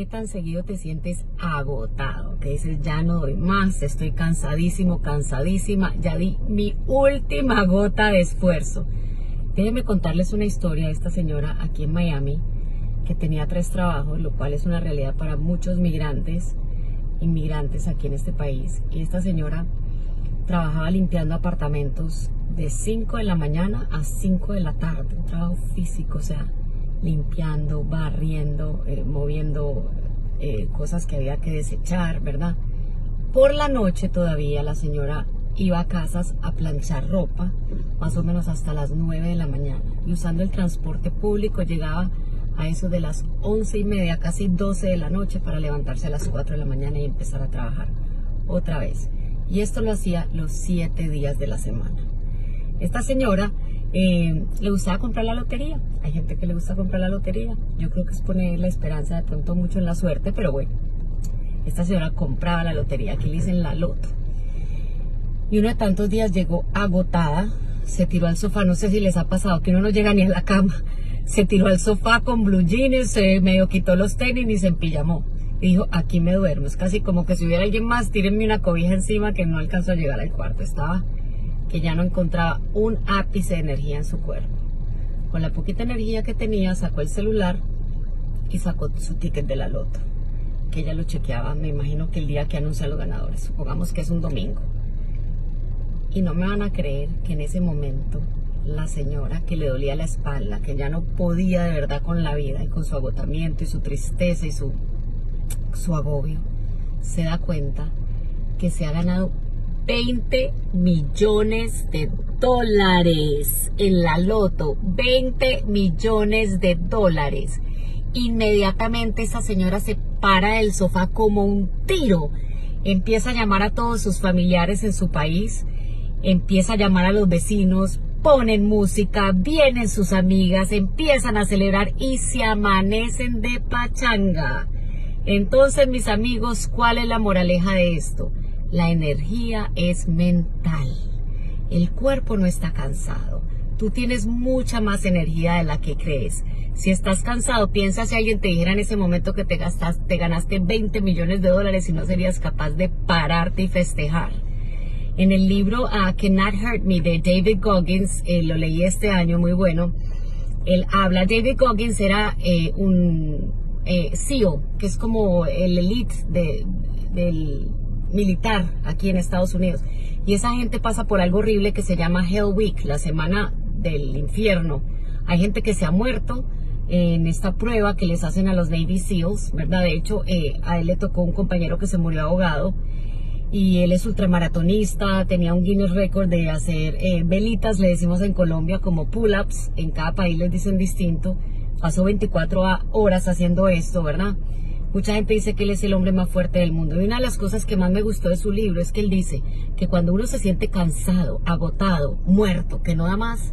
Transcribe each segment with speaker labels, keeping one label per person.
Speaker 1: ¿Qué tan seguido te sientes agotado? Que dices, ya no doy más, estoy cansadísimo, cansadísima, ya di mi última gota de esfuerzo. Déjenme contarles una historia de esta señora aquí en Miami que tenía tres trabajos, lo cual es una realidad para muchos migrantes, inmigrantes aquí en este país. Y esta señora trabajaba limpiando apartamentos de 5 de la mañana a 5 de la tarde, un trabajo físico, o sea, limpiando, barriendo, eh, moviendo eh, cosas que había que desechar, ¿verdad? Por la noche todavía la señora iba a casas a planchar ropa, más o menos hasta las 9 de la mañana. Y usando el transporte público llegaba a eso de las 11 y media, casi 12 de la noche, para levantarse a las 4 de la mañana y empezar a trabajar otra vez. Y esto lo hacía los 7 días de la semana. Esta señora eh, le gustaba comprar la lotería. Hay gente que le gusta comprar la lotería. Yo creo que es poner la esperanza de pronto mucho en la suerte, pero bueno, esta señora compraba la lotería, aquí le dicen la loto. Y uno de tantos días llegó agotada, se tiró al sofá, no sé si les ha pasado que uno no llega ni a la cama, se tiró al sofá con blue jeans, se medio quitó los tenis y se empillamó. Dijo, aquí me duermo, es casi como que si hubiera alguien más, tírenme una cobija encima que no alcanzó a llegar al cuarto, estaba que ya no encontraba un ápice de energía en su cuerpo. Con la poquita energía que tenía, sacó el celular y sacó su ticket de la loto, que ella lo chequeaba, me imagino que el día que anuncia los ganadores, supongamos que es un domingo. Y no me van a creer que en ese momento la señora que le dolía la espalda, que ya no podía de verdad con la vida y con su agotamiento y su tristeza y su, su agobio, se da cuenta que se ha ganado 20 millones de dólares en la loto. 20 millones de dólares. Inmediatamente esa señora se para del sofá como un tiro. Empieza a llamar a todos sus familiares en su país. Empieza a llamar a los vecinos. Ponen música, vienen sus amigas, empiezan a celebrar y se amanecen de pachanga. Entonces, mis amigos, ¿cuál es la moraleja de esto? La energía es mental. El cuerpo no está cansado. Tú tienes mucha más energía de la que crees. Si estás cansado, piensa si alguien te dijera en ese momento que te, te ganaste 20 millones de dólares y no serías capaz de pararte y festejar. En el libro uh, Cannot Hurt Me de David Goggins, eh, lo leí este año, muy bueno, él habla, David Goggins era eh, un eh, SEAL, que es como el elite de, del militar aquí en Estados Unidos. Y esa gente pasa por algo horrible que se llama Hell Week, la semana del infierno. Hay gente que se ha muerto en esta prueba que les hacen a los Navy SEALs, ¿verdad? De hecho, eh, a él le tocó un compañero que se murió ahogado y él es ultramaratonista, tenía un Guinness Record de hacer eh, velitas, le decimos en Colombia, como pull-ups, en cada país les dicen distinto. Pasó 24 horas haciendo esto, ¿verdad? Mucha gente dice que él es el hombre más fuerte del mundo. Y una de las cosas que más me gustó de su libro es que él dice que cuando uno se siente cansado, agotado, muerto, que no da más,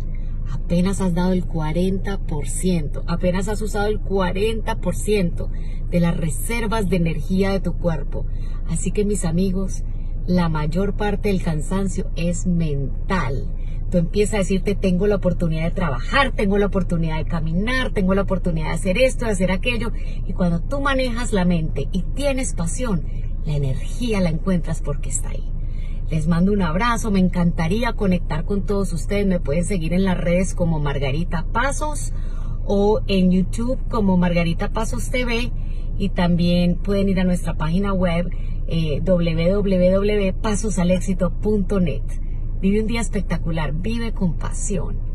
Speaker 1: apenas has dado el 40%, apenas has usado el 40% de las reservas de energía de tu cuerpo. Así que mis amigos, la mayor parte del cansancio es mental tú empiezas a decirte, tengo la oportunidad de trabajar, tengo la oportunidad de caminar, tengo la oportunidad de hacer esto, de hacer aquello. Y cuando tú manejas la mente y tienes pasión, la energía la encuentras porque está ahí. Les mando un abrazo, me encantaría conectar con todos ustedes. Me pueden seguir en las redes como Margarita Pasos o en YouTube como Margarita Pasos TV y también pueden ir a nuestra página web eh, www.pasosalexito.net. Vive un día espectacular, vive con pasión.